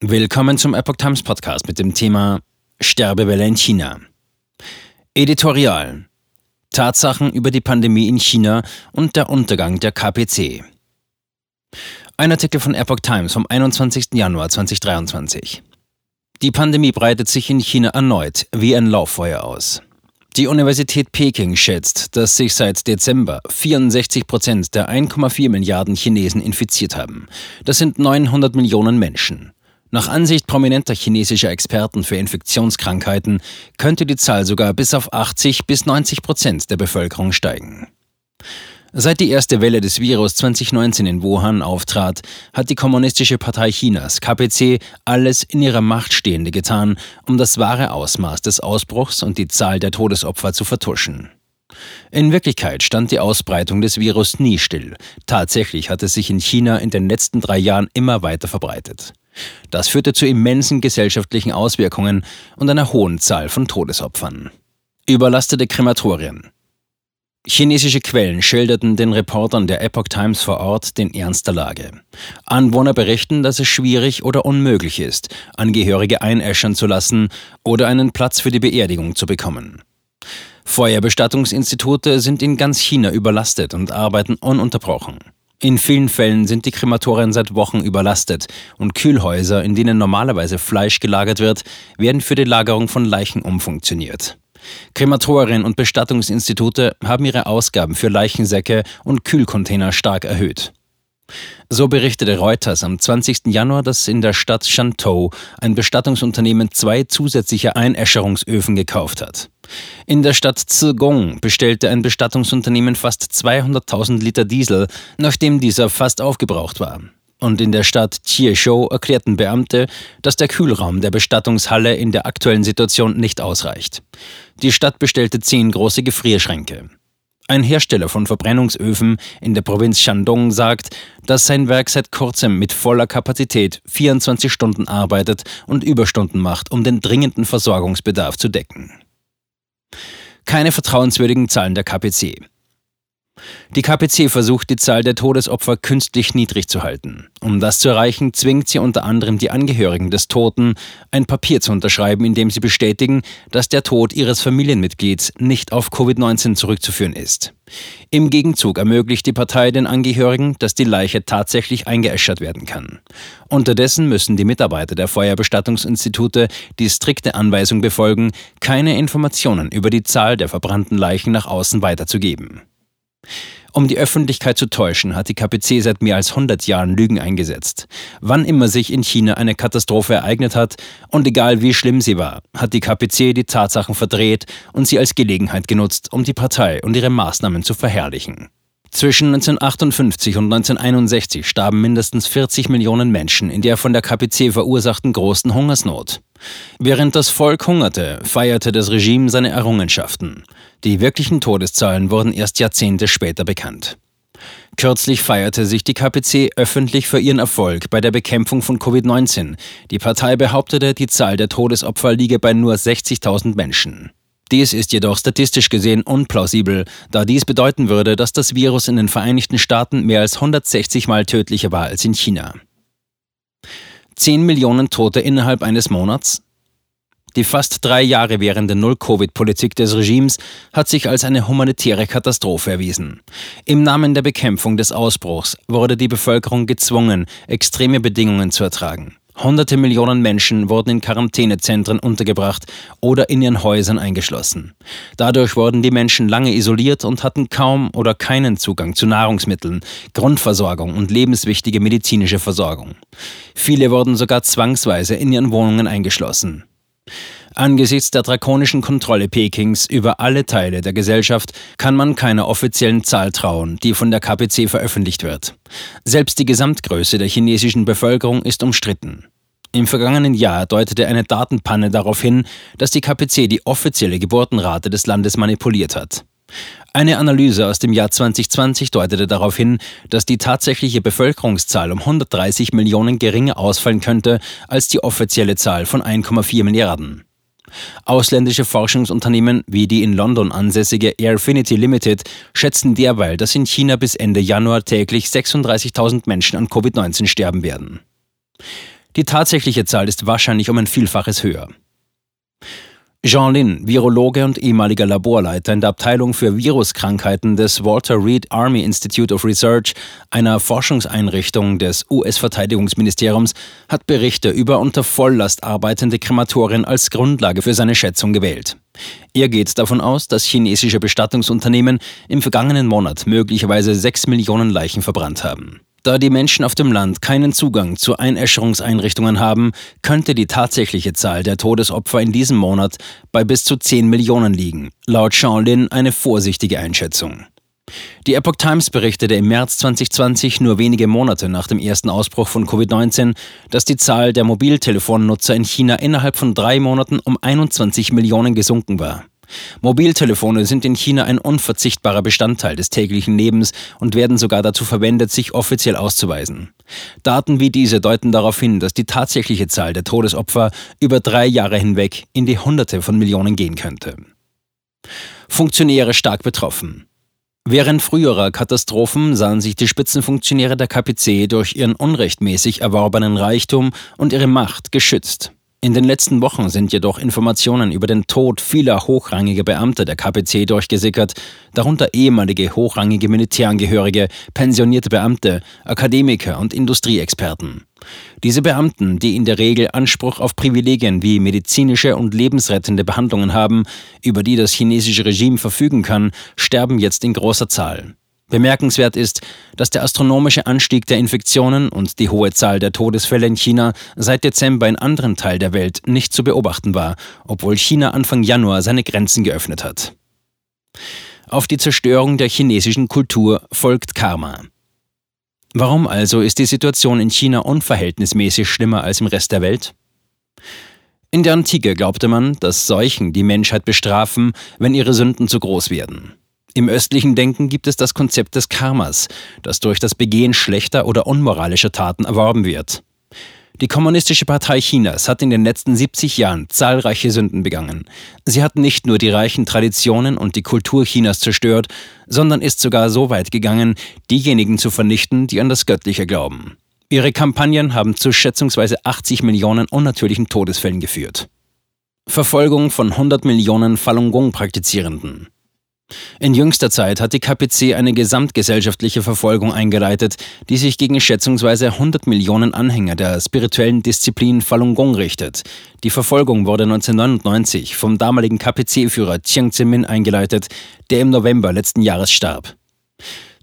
Willkommen zum Epoch Times Podcast mit dem Thema Sterbewelle in China. Editorial. Tatsachen über die Pandemie in China und der Untergang der KPC. Ein Artikel von Epoch Times vom 21. Januar 2023. Die Pandemie breitet sich in China erneut wie ein Lauffeuer aus. Die Universität Peking schätzt, dass sich seit Dezember 64 Prozent der 1,4 Milliarden Chinesen infiziert haben. Das sind 900 Millionen Menschen. Nach Ansicht prominenter chinesischer Experten für Infektionskrankheiten könnte die Zahl sogar bis auf 80 bis 90 Prozent der Bevölkerung steigen. Seit die erste Welle des Virus 2019 in Wuhan auftrat, hat die Kommunistische Partei Chinas, KPC, alles in ihrer Macht Stehende getan, um das wahre Ausmaß des Ausbruchs und die Zahl der Todesopfer zu vertuschen. In Wirklichkeit stand die Ausbreitung des Virus nie still. Tatsächlich hat es sich in China in den letzten drei Jahren immer weiter verbreitet. Das führte zu immensen gesellschaftlichen Auswirkungen und einer hohen Zahl von Todesopfern. Überlastete Krematorien. Chinesische Quellen schilderten den Reportern der Epoch Times vor Ort den Ernst der Lage. Anwohner berichten, dass es schwierig oder unmöglich ist, Angehörige einäschern zu lassen oder einen Platz für die Beerdigung zu bekommen. Feuerbestattungsinstitute sind in ganz China überlastet und arbeiten ununterbrochen. In vielen Fällen sind die Krematorien seit Wochen überlastet und Kühlhäuser, in denen normalerweise Fleisch gelagert wird, werden für die Lagerung von Leichen umfunktioniert. Krematorien und Bestattungsinstitute haben ihre Ausgaben für Leichensäcke und Kühlcontainer stark erhöht. So berichtete Reuters am 20. Januar, dass in der Stadt Shantou ein Bestattungsunternehmen zwei zusätzliche Einäscherungsöfen gekauft hat. In der Stadt Zigong bestellte ein Bestattungsunternehmen fast 200.000 Liter Diesel, nachdem dieser fast aufgebraucht war. Und in der Stadt Chieshou erklärten Beamte, dass der Kühlraum der Bestattungshalle in der aktuellen Situation nicht ausreicht. Die Stadt bestellte zehn große Gefrierschränke. Ein Hersteller von Verbrennungsöfen in der Provinz Shandong sagt, dass sein Werk seit kurzem mit voller Kapazität 24 Stunden arbeitet und Überstunden macht, um den dringenden Versorgungsbedarf zu decken. Keine vertrauenswürdigen Zahlen der KPC. Die KPC versucht, die Zahl der Todesopfer künstlich niedrig zu halten. Um das zu erreichen, zwingt sie unter anderem die Angehörigen des Toten, ein Papier zu unterschreiben, in dem sie bestätigen, dass der Tod ihres Familienmitglieds nicht auf Covid-19 zurückzuführen ist. Im Gegenzug ermöglicht die Partei den Angehörigen, dass die Leiche tatsächlich eingeäschert werden kann. Unterdessen müssen die Mitarbeiter der Feuerbestattungsinstitute die strikte Anweisung befolgen, keine Informationen über die Zahl der verbrannten Leichen nach außen weiterzugeben. Um die Öffentlichkeit zu täuschen, hat die KPC seit mehr als 100 Jahren Lügen eingesetzt. Wann immer sich in China eine Katastrophe ereignet hat, und egal wie schlimm sie war, hat die KPC die Tatsachen verdreht und sie als Gelegenheit genutzt, um die Partei und ihre Maßnahmen zu verherrlichen. Zwischen 1958 und 1961 starben mindestens 40 Millionen Menschen in der von der KPC verursachten großen Hungersnot. Während das Volk hungerte, feierte das Regime seine Errungenschaften. Die wirklichen Todeszahlen wurden erst Jahrzehnte später bekannt. Kürzlich feierte sich die KPC öffentlich für ihren Erfolg bei der Bekämpfung von Covid-19. Die Partei behauptete, die Zahl der Todesopfer liege bei nur 60.000 Menschen. Dies ist jedoch statistisch gesehen unplausibel, da dies bedeuten würde, dass das Virus in den Vereinigten Staaten mehr als 160 Mal tödlicher war als in China. 10 Millionen Tote innerhalb eines Monats? Die fast drei Jahre währende Null-Covid-Politik des Regimes hat sich als eine humanitäre Katastrophe erwiesen. Im Namen der Bekämpfung des Ausbruchs wurde die Bevölkerung gezwungen, extreme Bedingungen zu ertragen. Hunderte Millionen Menschen wurden in Quarantänezentren untergebracht oder in ihren Häusern eingeschlossen. Dadurch wurden die Menschen lange isoliert und hatten kaum oder keinen Zugang zu Nahrungsmitteln, Grundversorgung und lebenswichtige medizinische Versorgung. Viele wurden sogar zwangsweise in ihren Wohnungen eingeschlossen. Angesichts der drakonischen Kontrolle Pekings über alle Teile der Gesellschaft kann man keiner offiziellen Zahl trauen, die von der KPC veröffentlicht wird. Selbst die Gesamtgröße der chinesischen Bevölkerung ist umstritten. Im vergangenen Jahr deutete eine Datenpanne darauf hin, dass die KPC die offizielle Geburtenrate des Landes manipuliert hat. Eine Analyse aus dem Jahr 2020 deutete darauf hin, dass die tatsächliche Bevölkerungszahl um 130 Millionen geringer ausfallen könnte als die offizielle Zahl von 1,4 Milliarden. Ausländische Forschungsunternehmen wie die in London ansässige Airfinity Limited schätzen derweil, dass in China bis Ende Januar täglich 36.000 Menschen an Covid-19 sterben werden. Die tatsächliche Zahl ist wahrscheinlich um ein Vielfaches höher. Jean Lin, Virologe und ehemaliger Laborleiter in der Abteilung für Viruskrankheiten des Walter Reed Army Institute of Research, einer Forschungseinrichtung des US-Verteidigungsministeriums, hat Berichte über unter Volllast arbeitende Krematorien als Grundlage für seine Schätzung gewählt. Er geht davon aus, dass chinesische Bestattungsunternehmen im vergangenen Monat möglicherweise sechs Millionen Leichen verbrannt haben. Da die Menschen auf dem Land keinen Zugang zu Einäscherungseinrichtungen haben, könnte die tatsächliche Zahl der Todesopfer in diesem Monat bei bis zu 10 Millionen liegen, laut Sean Lin eine vorsichtige Einschätzung. Die Epoch Times berichtete im März 2020, nur wenige Monate nach dem ersten Ausbruch von Covid-19, dass die Zahl der Mobiltelefonnutzer in China innerhalb von drei Monaten um 21 Millionen gesunken war. Mobiltelefone sind in China ein unverzichtbarer Bestandteil des täglichen Lebens und werden sogar dazu verwendet, sich offiziell auszuweisen. Daten wie diese deuten darauf hin, dass die tatsächliche Zahl der Todesopfer über drei Jahre hinweg in die Hunderte von Millionen gehen könnte. Funktionäre stark betroffen. Während früherer Katastrophen sahen sich die Spitzenfunktionäre der KPC durch ihren unrechtmäßig erworbenen Reichtum und ihre Macht geschützt. In den letzten Wochen sind jedoch Informationen über den Tod vieler hochrangiger Beamter der KPC durchgesickert, darunter ehemalige hochrangige Militärangehörige, pensionierte Beamte, Akademiker und Industrieexperten. Diese Beamten, die in der Regel Anspruch auf Privilegien wie medizinische und lebensrettende Behandlungen haben, über die das chinesische Regime verfügen kann, sterben jetzt in großer Zahl. Bemerkenswert ist, dass der astronomische Anstieg der Infektionen und die hohe Zahl der Todesfälle in China seit Dezember in anderen Teilen der Welt nicht zu beobachten war, obwohl China Anfang Januar seine Grenzen geöffnet hat. Auf die Zerstörung der chinesischen Kultur folgt Karma. Warum also ist die Situation in China unverhältnismäßig schlimmer als im Rest der Welt? In der Antike glaubte man, dass Seuchen die Menschheit bestrafen, wenn ihre Sünden zu groß werden. Im östlichen Denken gibt es das Konzept des Karmas, das durch das Begehen schlechter oder unmoralischer Taten erworben wird. Die Kommunistische Partei Chinas hat in den letzten 70 Jahren zahlreiche Sünden begangen. Sie hat nicht nur die reichen Traditionen und die Kultur Chinas zerstört, sondern ist sogar so weit gegangen, diejenigen zu vernichten, die an das Göttliche glauben. Ihre Kampagnen haben zu schätzungsweise 80 Millionen unnatürlichen Todesfällen geführt. Verfolgung von 100 Millionen Falun Gong-Praktizierenden. In jüngster Zeit hat die KPC eine gesamtgesellschaftliche Verfolgung eingeleitet, die sich gegen schätzungsweise 100 Millionen Anhänger der spirituellen Disziplin Falun Gong richtet. Die Verfolgung wurde 1999 vom damaligen KPC-Führer Chiang Zemin eingeleitet, der im November letzten Jahres starb.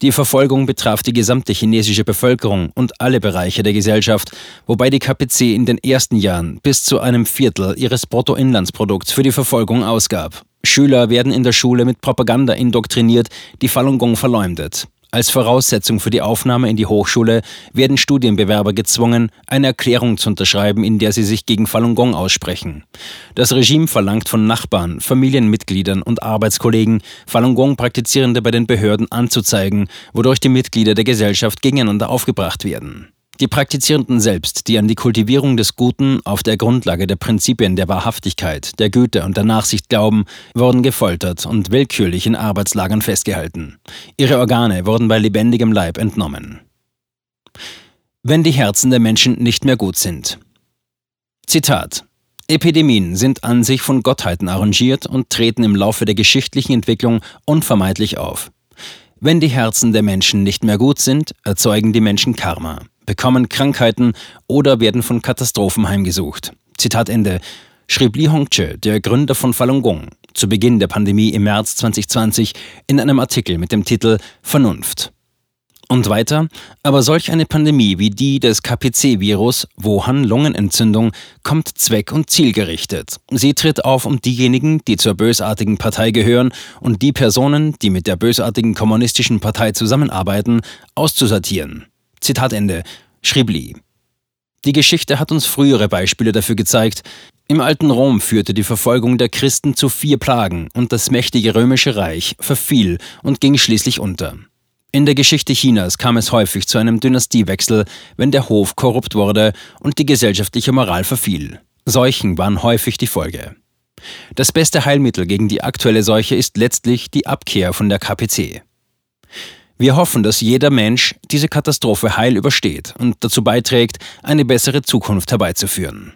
Die Verfolgung betraf die gesamte chinesische Bevölkerung und alle Bereiche der Gesellschaft, wobei die KPC in den ersten Jahren bis zu einem Viertel ihres Bruttoinlandsprodukts für die Verfolgung ausgab. Schüler werden in der Schule mit Propaganda indoktriniert, die Falun Gong verleumdet. Als Voraussetzung für die Aufnahme in die Hochschule werden Studienbewerber gezwungen, eine Erklärung zu unterschreiben, in der sie sich gegen Falun Gong aussprechen. Das Regime verlangt von Nachbarn, Familienmitgliedern und Arbeitskollegen, Falun Gong Praktizierende bei den Behörden anzuzeigen, wodurch die Mitglieder der Gesellschaft gegeneinander aufgebracht werden. Die Praktizierenden selbst, die an die Kultivierung des Guten auf der Grundlage der Prinzipien der Wahrhaftigkeit, der Güte und der Nachsicht glauben, wurden gefoltert und willkürlich in Arbeitslagern festgehalten. Ihre Organe wurden bei lebendigem Leib entnommen. Wenn die Herzen der Menschen nicht mehr gut sind. Zitat Epidemien sind an sich von Gottheiten arrangiert und treten im Laufe der geschichtlichen Entwicklung unvermeidlich auf. Wenn die Herzen der Menschen nicht mehr gut sind, erzeugen die Menschen Karma bekommen Krankheiten oder werden von Katastrophen heimgesucht. Zitat Ende. Schrieb Li Hongzhe, der Gründer von Falun Gong, zu Beginn der Pandemie im März 2020 in einem Artikel mit dem Titel Vernunft. Und weiter, aber solch eine Pandemie wie die des KPC-Virus, Wuhan-Lungenentzündung, kommt zweck- und zielgerichtet. Sie tritt auf, um diejenigen, die zur bösartigen Partei gehören und die Personen, die mit der bösartigen kommunistischen Partei zusammenarbeiten, auszusortieren. Zitat Ende, schrieb Lee. Die Geschichte hat uns frühere Beispiele dafür gezeigt. Im alten Rom führte die Verfolgung der Christen zu vier Plagen und das mächtige römische Reich verfiel und ging schließlich unter. In der Geschichte Chinas kam es häufig zu einem Dynastiewechsel, wenn der Hof korrupt wurde und die gesellschaftliche Moral verfiel. Seuchen waren häufig die Folge. Das beste Heilmittel gegen die aktuelle Seuche ist letztlich die Abkehr von der KPC. Wir hoffen, dass jeder Mensch diese Katastrophe heil übersteht und dazu beiträgt, eine bessere Zukunft herbeizuführen.